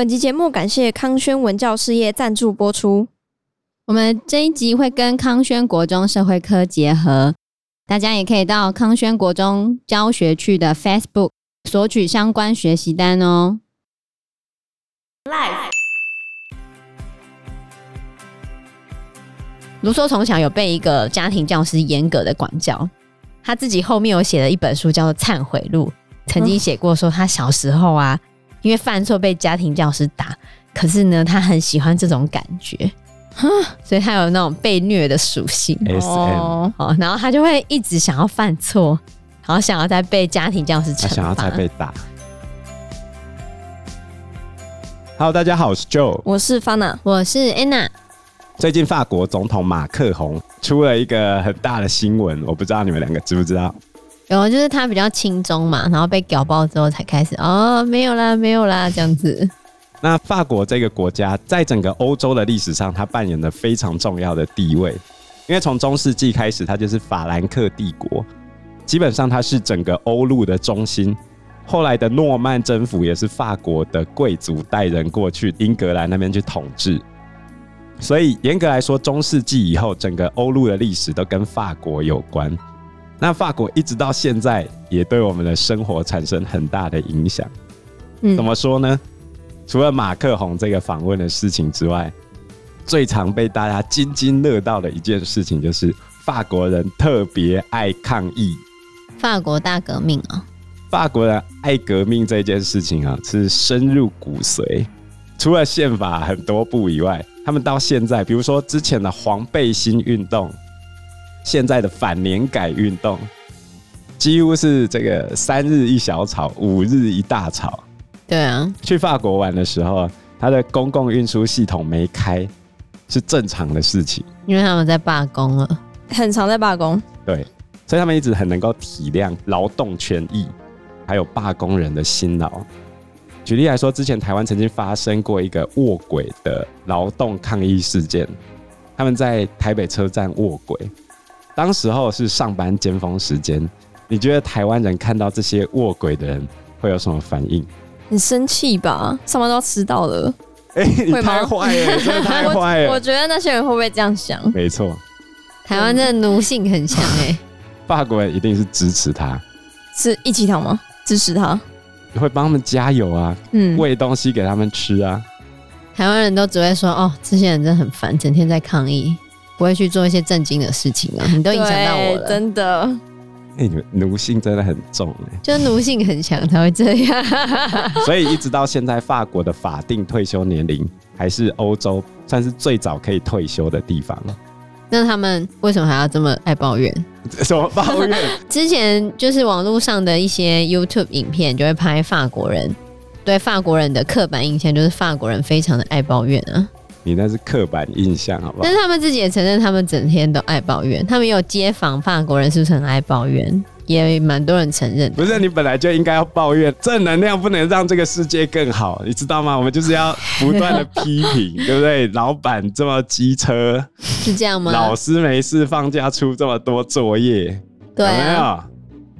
本集节目感谢康轩文教事业赞助播出。我们这一集会跟康轩国中社会科结合，大家也可以到康轩国中教学区的 Facebook 索取相关学习单哦。Live。卢梭从小有被一个家庭教师严格的管教，他自己后面有写了一本书叫做《忏悔录》，曾经写过说他小时候啊，因为犯错被家庭教师打，可是呢，他很喜欢这种感觉，所以他有那种被虐的属性。哦，然后他就会一直想要犯错，然后想要再被家庭教师惩罚，想要再被打。Hello，大家好，我是 Joe，我是 Fana，我是 Anna。最近法国总统马克宏出了一个很大的新闻，我不知道你们两个知不知道？有，就是他比较轻中嘛，然后被屌爆之后才开始哦，没有啦，没有啦，这样子。那法国这个国家在整个欧洲的历史上，它扮演了非常重要的地位，因为从中世纪开始，它就是法兰克帝国，基本上它是整个欧陆的中心。后来的诺曼征服也是法国的贵族带人过去英格兰那边去统治。所以严格来说，中世纪以后，整个欧陆的历史都跟法国有关。那法国一直到现在，也对我们的生活产生很大的影响。嗯，怎么说呢？除了马克宏这个访问的事情之外，最常被大家津津乐道的一件事情，就是法国人特别爱抗议。法国大革命啊！法国人爱革命这件事情啊，是深入骨髓。除了宪法很多部以外，他们到现在，比如说之前的黄背心运动，现在的反年改运动，几乎是这个三日一小吵，五日一大吵。对啊，去法国玩的时候，他的公共运输系统没开，是正常的事情。因为他们在罢工了，很常在罢工。对，所以他们一直很能够体谅劳动权益，还有罢工人的辛劳。举例来说，之前台湾曾经发生过一个卧轨的劳动抗议事件，他们在台北车站卧轨，当时候是上班尖峰时间。你觉得台湾人看到这些卧轨的人会有什么反应？很生气吧？上班都要迟到了。哎、欸，你太坏了，真的太坏了。我觉得那些人会不会这样想？没错，台湾真的奴性很强哎。法国人一定是支持他，是一起躺吗？支持他。会帮他们加油啊，嗯，喂东西给他们吃啊。台湾人都只会说哦，这些人真的很烦，整天在抗议，不会去做一些震惊的事情啊。你都影响到我了，真的。哎、欸，你们奴性真的很重哎，就奴性很强才会这样。所以一直到现在，法国的法定退休年龄还是欧洲算是最早可以退休的地方。那他们为什么还要这么爱抱怨？什么抱怨？之前就是网络上的一些 YouTube 影片，就会拍法国人，对法国人的刻板印象就是法国人非常的爱抱怨啊。你那是刻板印象，好不好？但是他们自己也承认，他们整天都爱抱怨。他们有街访法国人是不是很爱抱怨？也蛮多人承认，不是你本来就应该要抱怨，正能量不能让这个世界更好，你知道吗？我们就是要不断的批评，对不对？老板这么机车，是这样吗？老师没事放假出这么多作业，对啊，有没有？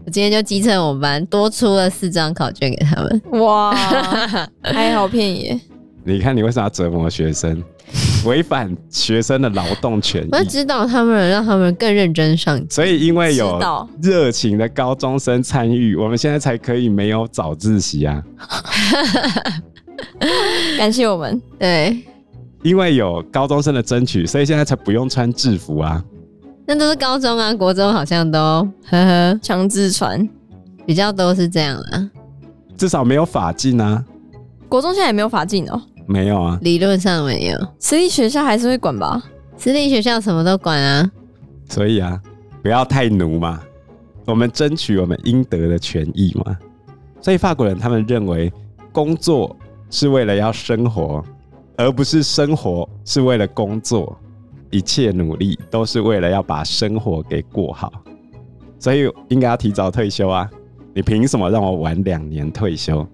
我今天就机车我们班多出了四张考卷给他们，哇，还好骗耶！你看你为啥要折磨学生？违反学生的劳动权益，我要指导他们，让他们更认真上。所以，因为有热情的高中生参与，我们现在才可以没有早自习啊！感谢我们。对，因为有高中生的争取，所以现在才不用穿制服啊。那都是高中啊，国中好像都呵呵强制穿，比较都是这样啦。至少没有法禁啊。国中现在也没有法禁哦。没有啊，理论上没有。私立学校还是会管吧？私立学校什么都管啊。所以啊，不要太奴嘛。我们争取我们应得的权益嘛。所以法国人他们认为，工作是为了要生活，而不是生活是为了工作。一切努力都是为了要把生活给过好。所以应该要提早退休啊！你凭什么让我晚两年退休？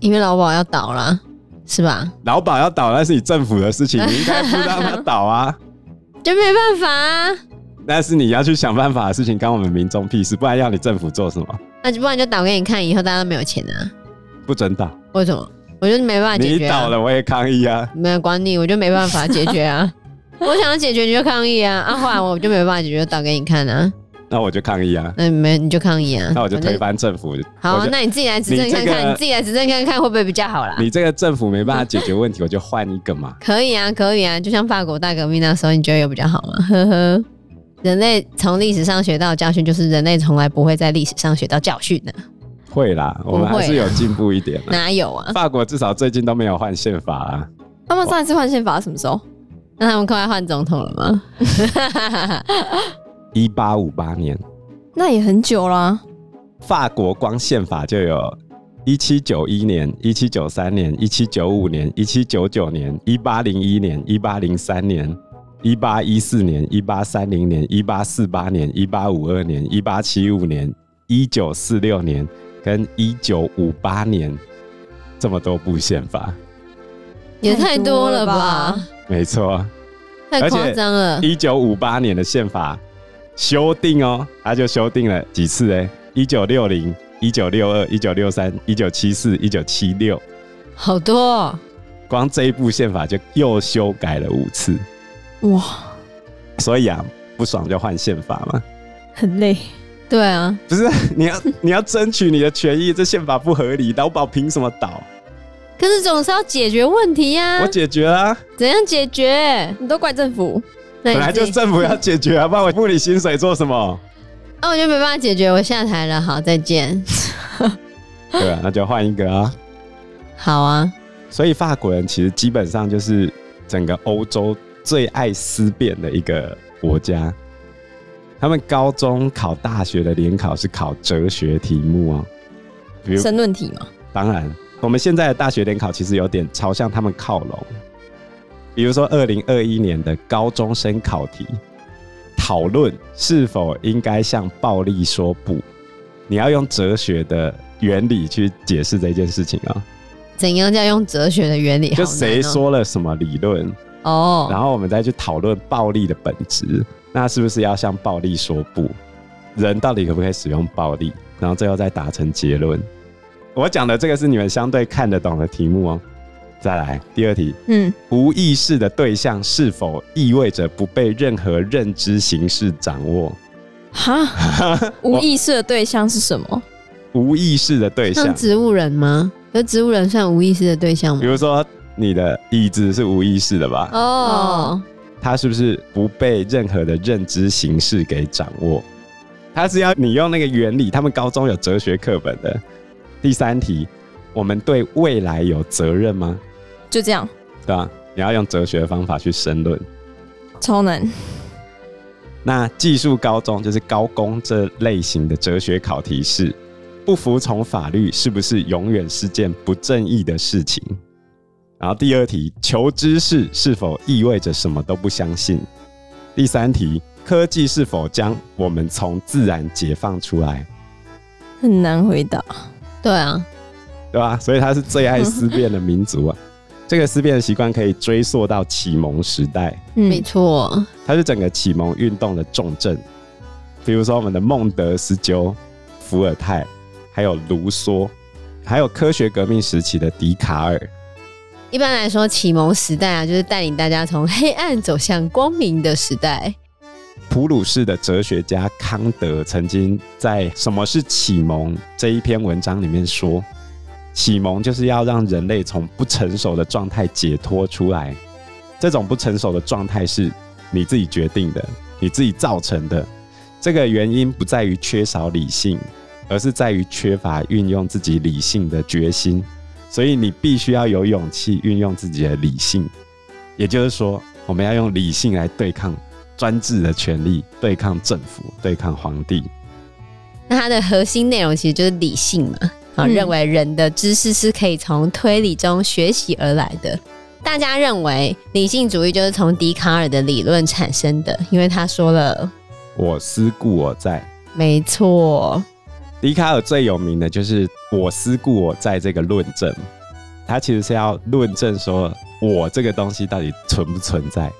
因为劳保要倒了。是吧？劳保要倒，那是你政府的事情，你应该不让他倒啊，就没办法啊。那是你要去想办法的事情，关我们民众屁事，不然要你政府做什么？那就不然就倒给你看，以后大家都没有钱啊。不准倒。为什么？我觉得没办法解决、啊。你倒了，我也抗议啊！没有管你，我就没办法解决啊！我想要解决，你就抗议啊！啊，后来我就没办法解决，就倒给你看啊！那我就抗议啊！那没你就抗议啊！那我就推翻政府。好、啊，那你自己来执政看看，你，自己来执政看看会不会比较好啦？你这个政府没办法解决问题，我就换一个嘛。可以啊，可以啊，就像法国大革命那时候，你觉得有比较好吗？呵呵，人类从历史上学到的教训，就是人类从来不会在历史上学到教训的。会啦，我们还是有进步一点。哪有啊？法国至少最近都没有换宪法啊。他们上一次换宪法什么时候？那他们快要换总统了吗？一八五八年。那也很久啦。法国光宪法就有一七九一年、一七九三年、一七九五年、一七九九年、一八零一年、一八零三年、一八一四年、一八三零年、一八四八年、一八五二年、一八七五年、一九四六年跟一九五八年，这么多部宪法，也太多了吧？没错，太夸张了。一九五八年的宪法。修订哦，他就修订了几次哎，一九六零、一九六二、一九六三、一九七四、一九七六，好多哦。光这一部宪法就又修改了五次，哇！所以啊，不爽就换宪法嘛，很累。对啊，不是你要你要争取你的权益，这宪法不合理，劳保凭什么倒？可是总是要解决问题呀。我解决啊，怎样解决？你都怪政府。本来就政府要解决啊，不然我付你薪水做什么？那、啊、我就没办法解决，我下台了。好，再见。对啊，那就换一个啊。好啊。所以法国人其实基本上就是整个欧洲最爱思辨的一个国家。他们高中考大学的联考是考哲学题目啊，比如申论题嘛。当然，我们现在的大学联考其实有点朝向他们靠拢。比如说，二零二一年的高中生考题，讨论是否应该向暴力说不，你要用哲学的原理去解释这件事情啊。怎样叫用哲学的原理？就谁说了什么理论哦，然后我们再去讨论暴力的本质，那是不是要向暴力说不？人到底可不可以使用暴力？然后最后再达成结论。我讲的这个是你们相对看得懂的题目哦。再来第二题，嗯，无意识的对象是否意味着不被任何认知形式掌握？哈，无意识的对象是什么？无意识的对象，像植物人吗？那植物人算无意识的对象吗？比如说你的椅子是无意识的吧？哦，它是不是不被任何的认知形式给掌握？它是要你用那个原理，他们高中有哲学课本的。第三题，我们对未来有责任吗？就这样，对啊？你要用哲学的方法去申论，超难。那技术高中就是高工这类型的哲学考题是：不服从法律是不是永远是件不正义的事情？然后第二题，求知识是否意味着什么都不相信？第三题，科技是否将我们从自然解放出来？很难回答。对啊，对吧？所以他是最爱思辨的民族啊。这个思辨的习惯可以追溯到启蒙时代，嗯、没错，它是整个启蒙运动的重镇。比如说我们的孟德斯鸠、伏尔泰，还有卢梭，还有科学革命时期的笛卡尔。一般来说，启蒙时代啊，就是带领大家从黑暗走向光明的时代。普鲁士的哲学家康德曾经在《什么是启蒙》这一篇文章里面说。启蒙就是要让人类从不成熟的状态解脱出来，这种不成熟的状态是你自己决定的，你自己造成的。这个原因不在于缺少理性，而是在于缺乏运用自己理性的决心。所以你必须要有勇气运用自己的理性，也就是说，我们要用理性来对抗专制的权力，对抗政府，对抗皇帝。那它的核心内容其实就是理性嘛。啊，认为人的知识是可以从推理中学习而来的。大家认为理性主义就是从笛卡尔的理论产生的，因为他说了“我思故我在”。没错，笛卡尔最有名的就是“我思故我在”这个论证。他其实是要论证说，我这个东西到底存不存在。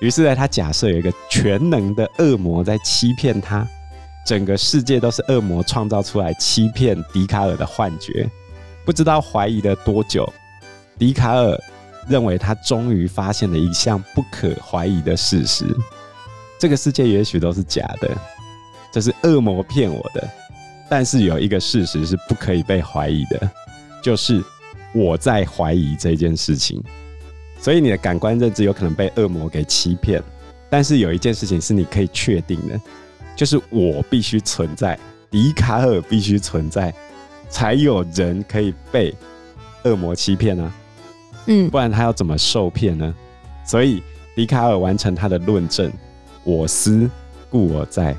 于是呢，他假设有一个全能的恶魔在欺骗他。整个世界都是恶魔创造出来，欺骗笛卡尔的幻觉。不知道怀疑了多久，笛卡尔认为他终于发现了一项不可怀疑的事实：这个世界也许都是假的，这是恶魔骗我的。但是有一个事实是不可以被怀疑的，就是我在怀疑这件事情。所以你的感官认知有可能被恶魔给欺骗，但是有一件事情是你可以确定的，就是我必须存在，笛卡尔必须存在，才有人可以被恶魔欺骗呢。嗯，不然他要怎么受骗呢？所以笛卡尔完成他的论证：我思故我在。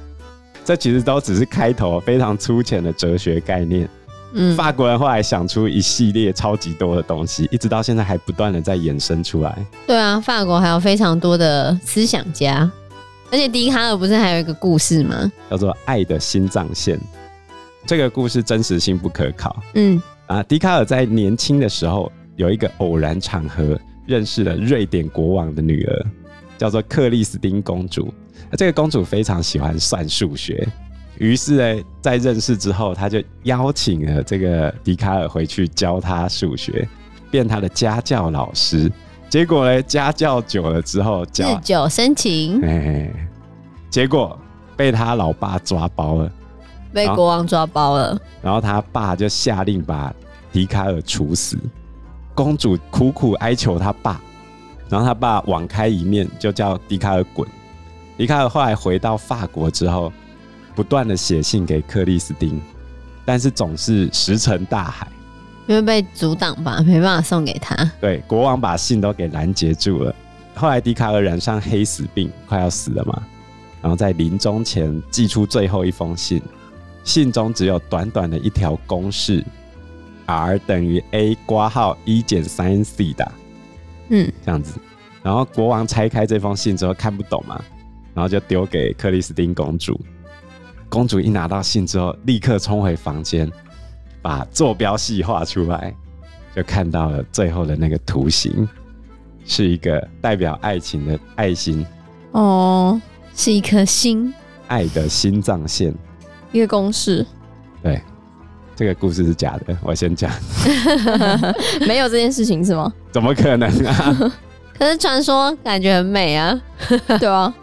这其实都只是开头，非常粗浅的哲学概念。嗯，法国人后来想出一系列超级多的东西，一直到现在还不断的在衍生出来。对啊，法国还有非常多的思想家，而且笛卡尔不是还有一个故事吗？叫做《爱的心脏线》。这个故事真实性不可考。嗯啊，笛卡尔在年轻的时候有一个偶然场合认识了瑞典国王的女儿，叫做克里斯汀公主。这个公主非常喜欢算数学，于是呢，在认识之后，她就邀请了这个笛卡尔回去教她数学，变她的家教老师。结果呢，家教久了之后，日久生情，哎，结果被他老爸抓包了，被国王抓包了，然后他爸就下令把笛卡尔处死。公主苦苦哀求他爸，然后他爸网开一面，就叫笛卡尔滚。笛卡尔后来回到法国之后，不断的写信给克里斯汀，但是总是石沉大海，因为被阻挡吧，没办法送给他。对，国王把信都给拦截住了。后来笛卡尔染上黑死病，快要死了嘛，然后在临终前寄出最后一封信，信中只有短短的一条公式：R 等于 A 括号一减 sin C 的，嗯，这样子。然后国王拆开这封信之后看不懂嘛。然后就丢给克里斯汀公主。公主一拿到信之后，立刻冲回房间，把坐标系画出来，就看到了最后的那个图形，是一个代表爱情的爱心。哦，是一颗心，爱的心脏线，一个公式。对，这个故事是假的，我先讲。没有这件事情是吗？怎么可能啊？可是传说感觉很美啊，对啊。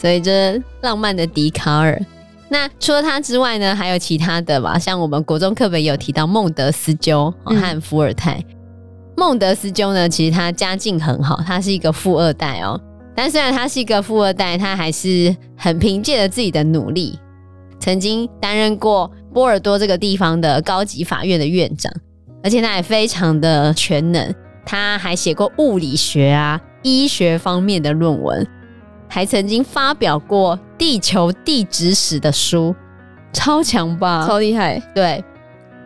所以这浪漫的笛卡尔，那除了他之外呢，还有其他的吧？像我们国中课本有提到孟德斯鸠和伏尔泰。嗯、孟德斯鸠呢，其实他家境很好，他是一个富二代哦。但虽然他是一个富二代，他还是很凭借着自己的努力，曾经担任过波尔多这个地方的高级法院的院长，而且他也非常的全能，他还写过物理学啊、医学方面的论文。还曾经发表过地球地质史的书，超强吧？超厉害！对，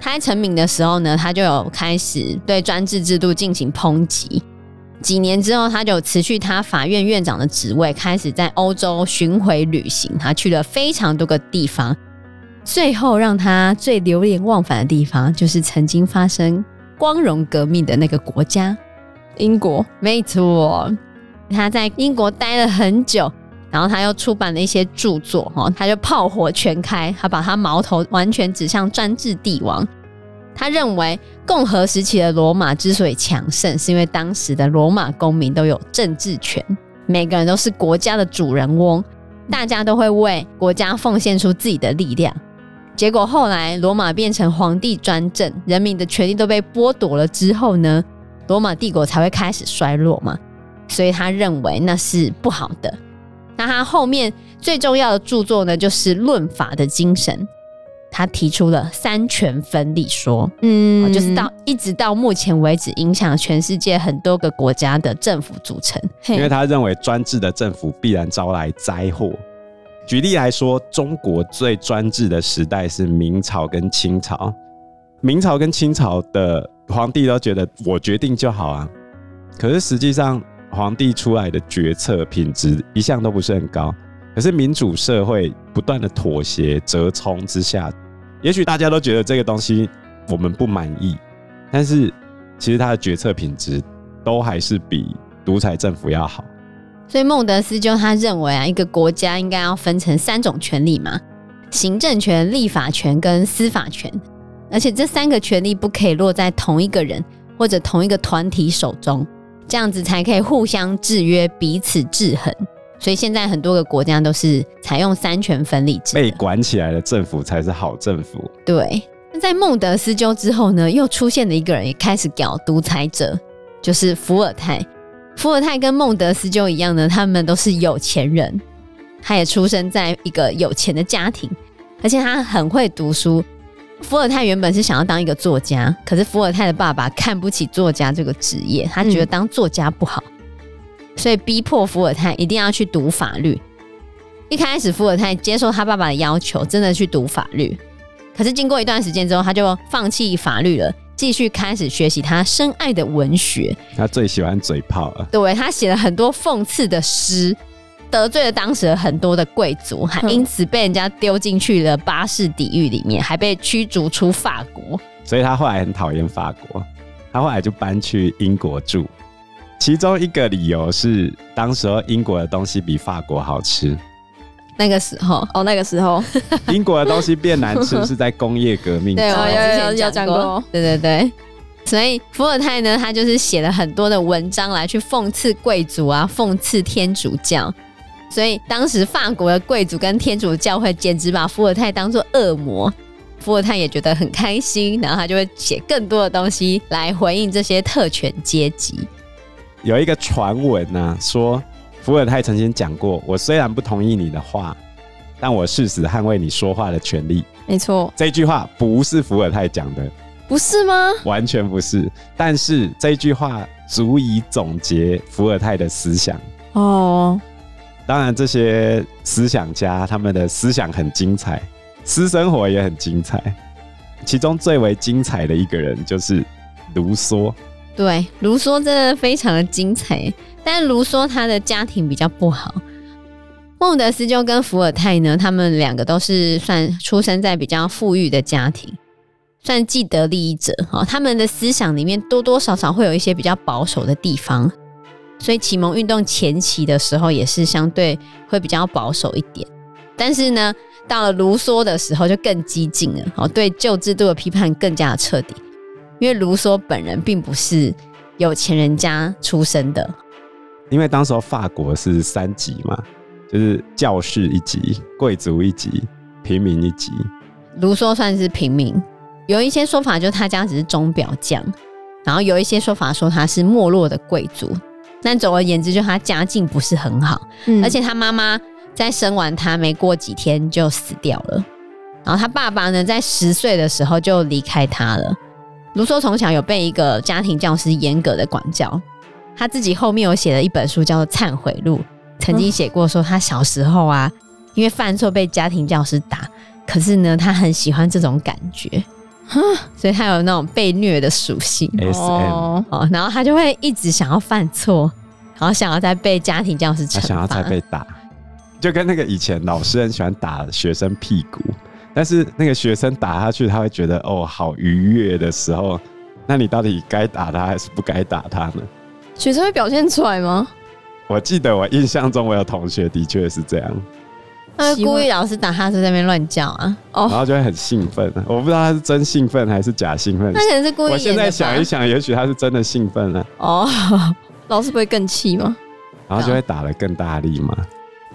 他在成名的时候呢，他就有开始对专制制度进行抨击。几年之后，他就辞去他法院院长的职位，开始在欧洲巡回旅行。他去了非常多个地方，最后让他最流连忘返的地方，就是曾经发生光荣革命的那个国家——英国。没错。他在英国待了很久，然后他又出版了一些著作，哈，他就炮火全开，他把他矛头完全指向专制帝王。他认为共和时期的罗马之所以强盛，是因为当时的罗马公民都有政治权，每个人都是国家的主人翁，大家都会为国家奉献出自己的力量。结果后来罗马变成皇帝专政，人民的权利都被剥夺了之后呢，罗马帝国才会开始衰落嘛。所以他认为那是不好的。那他后面最重要的著作呢，就是《论法的精神》。他提出了三权分立说，嗯，就是到一直到目前为止，影响全世界很多个国家的政府组成。因为他认为专制的政府必然招来灾祸。举例来说，中国最专制的时代是明朝跟清朝。明朝跟清朝的皇帝都觉得我决定就好啊，可是实际上。皇帝出来的决策品质一向都不是很高，可是民主社会不断的妥协折冲之下，也许大家都觉得这个东西我们不满意，但是其实他的决策品质都还是比独裁政府要好。所以孟德斯鸠他认为啊，一个国家应该要分成三种权力嘛：行政权、立法权跟司法权，而且这三个权力不可以落在同一个人或者同一个团体手中，这样子才可以互相制约，彼此制衡。所以现在很多个国家都是采用三权分立制，被管起来的政府才是好政府。对。那在孟德斯鸠之后呢，又出现了一个人，也开始搞独裁者，就是伏尔泰。伏尔泰跟孟德斯鸠一样呢，他们都是有钱人，他也出生在一个有钱的家庭，而且他很会读书。伏尔泰原本是想要当一个作家，可是伏尔泰的爸爸看不起作家这个职业，他觉得当作家不好，嗯、所以逼迫伏尔泰一定要去读法律。一开始伏尔泰接受他爸爸的要求，真的去读法律，可是经过一段时间之后，他就放弃法律了。继续开始学习他深爱的文学，他最喜欢嘴炮了。对，他写了很多讽刺的诗，得罪了当时很多的贵族，还因此被人家丢进去了巴士底狱里面，还被驱逐出法国。所以他后来很讨厌法国，他后来就搬去英国住。其中一个理由是，当时候英国的东西比法国好吃。那个时候哦，那个时候 英国的东西变难吃是在工业革命。对，我有有讲过。对对对，所以伏尔泰呢，他就是写了很多的文章来去讽刺贵族啊，讽刺天主教。所以当时法国的贵族跟天主教会简直把伏尔泰当作恶魔。伏尔泰也觉得很开心，然后他就会写更多的东西来回应这些特权阶级。有一个传闻呢，说。伏尔泰曾经讲过：“我虽然不同意你的话，但我誓死捍卫你说话的权利。”没错，这句话不是伏尔泰讲的，不是吗？完全不是。但是这句话足以总结伏尔泰的思想。哦，当然，这些思想家他们的思想很精彩，私生活也很精彩。其中最为精彩的一个人就是卢梭。对，卢梭真的非常的精彩。但卢梭他的家庭比较不好，孟德斯鸠跟伏尔泰呢，他们两个都是算出生在比较富裕的家庭，算既得利益者哈。他们的思想里面多多少少会有一些比较保守的地方，所以启蒙运动前期的时候也是相对会比较保守一点。但是呢，到了卢梭的时候就更激进了，哦，对旧制度的批判更加的彻底，因为卢梭本人并不是有钱人家出身的。因为当时候法国是三级嘛，就是教士一级、贵族一级、平民一级。卢梭算是平民，有一些说法就是他家只是钟表匠，然后有一些说法说他是没落的贵族。但总而言之，就他家境不是很好，嗯、而且他妈妈在生完他没过几天就死掉了。然后他爸爸呢，在十岁的时候就离开他了。卢梭从小有被一个家庭教师严格的管教。他自己后面有写了一本书，叫做《忏悔录》，曾经写过说他小时候啊，因为犯错被家庭教师打，可是呢，他很喜欢这种感觉，所以他有那种被虐的属性。哦，然后他就会一直想要犯错，然后想要再被家庭教师惩罚，想要再被打，就跟那个以前老师很喜欢打学生屁股，但是那个学生打下去，他会觉得哦好愉悦的时候，那你到底该打他还是不该打他呢？学生会表现出来吗？我记得我印象中，我有同学的确是这样。他故意老师打他，是在那边乱叫啊，哦，然后就会很兴奋。我不知道他是真兴奋还是假兴奋。他可能是故意。我现在想一想，也许他是真的兴奋了。哦，老师不会更气吗？然后就会打得更大力嘛。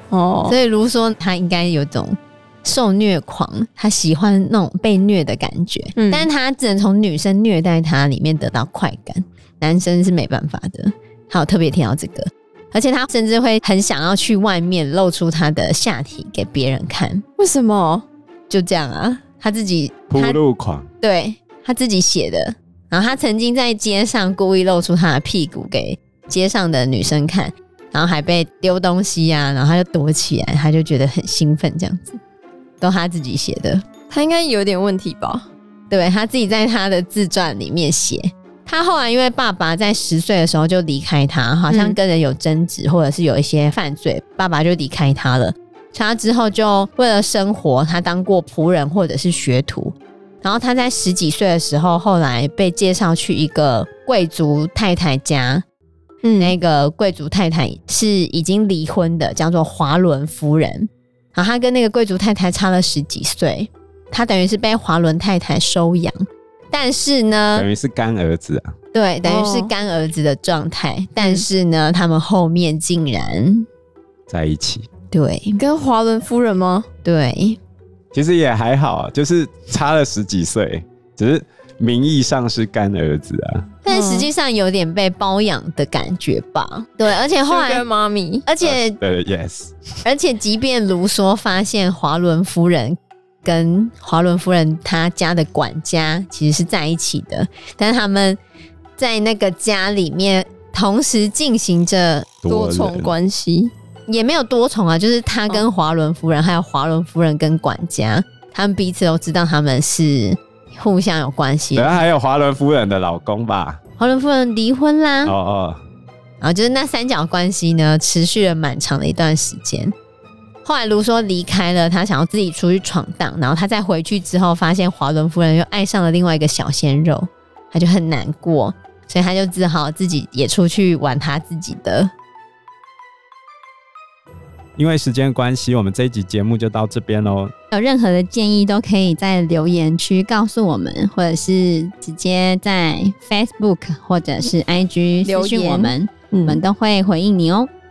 哦，所以卢说他应该有种受虐狂，他喜欢那种被虐的感觉，嗯，但是他只能从女生虐待他里面得到快感。男生是没办法的，好特别提到这个，而且他甚至会很想要去外面露出他的下体给别人看。为什么？就这样啊，他自己铺路狂，对，他自己写的。然后他曾经在街上故意露出他的屁股给街上的女生看，然后还被丢东西啊，然后他就躲起来，他就觉得很兴奋，这样子，都他自己写的。他应该有点问题吧？对，他自己在他的自传里面写。他后来因为爸爸在十岁的时候就离开他，好像跟人有争执，或者是有一些犯罪，爸爸就离开他了。他之后就为了生活，他当过仆人或者是学徒。然后他在十几岁的时候，后来被介绍去一个贵族太太家。嗯，那个贵族太太是已经离婚的，叫做华伦夫人。然后他跟那个贵族太太差了十几岁，他等于是被华伦太太收养。但是呢，等于是干儿子啊。对，等于是干儿子的状态。哦、但是呢，他们后面竟然在一起。对，跟华伦夫人吗？对，其实也还好，就是差了十几岁，只是名义上是干儿子啊，但实际上有点被包养的感觉吧。对，而且后来妈咪，而且对，yes，而且即便卢梭发现华伦夫人跟华伦夫人她家的管家其实是在一起的，但是他们在那个家里面同时进行着多重关系。也没有多重啊，就是他跟华伦夫人，哦、还有华伦夫人跟管家，他们彼此都知道他们是互相有关系。然后还有华伦夫人的老公吧？华伦夫人离婚啦。哦哦。然后就是那三角关系呢，持续了蛮长的一段时间。后来卢梭离开了，他想要自己出去闯荡。然后他再回去之后，发现华伦夫人又爱上了另外一个小鲜肉，他就很难过，所以他就只好自己也出去玩他自己的。因为时间关系，我们这一集节目就到这边喽。有任何的建议，都可以在留言区告诉我们，或者是直接在 Facebook 或者是 IG 私讯我们，我们都会回应你哦。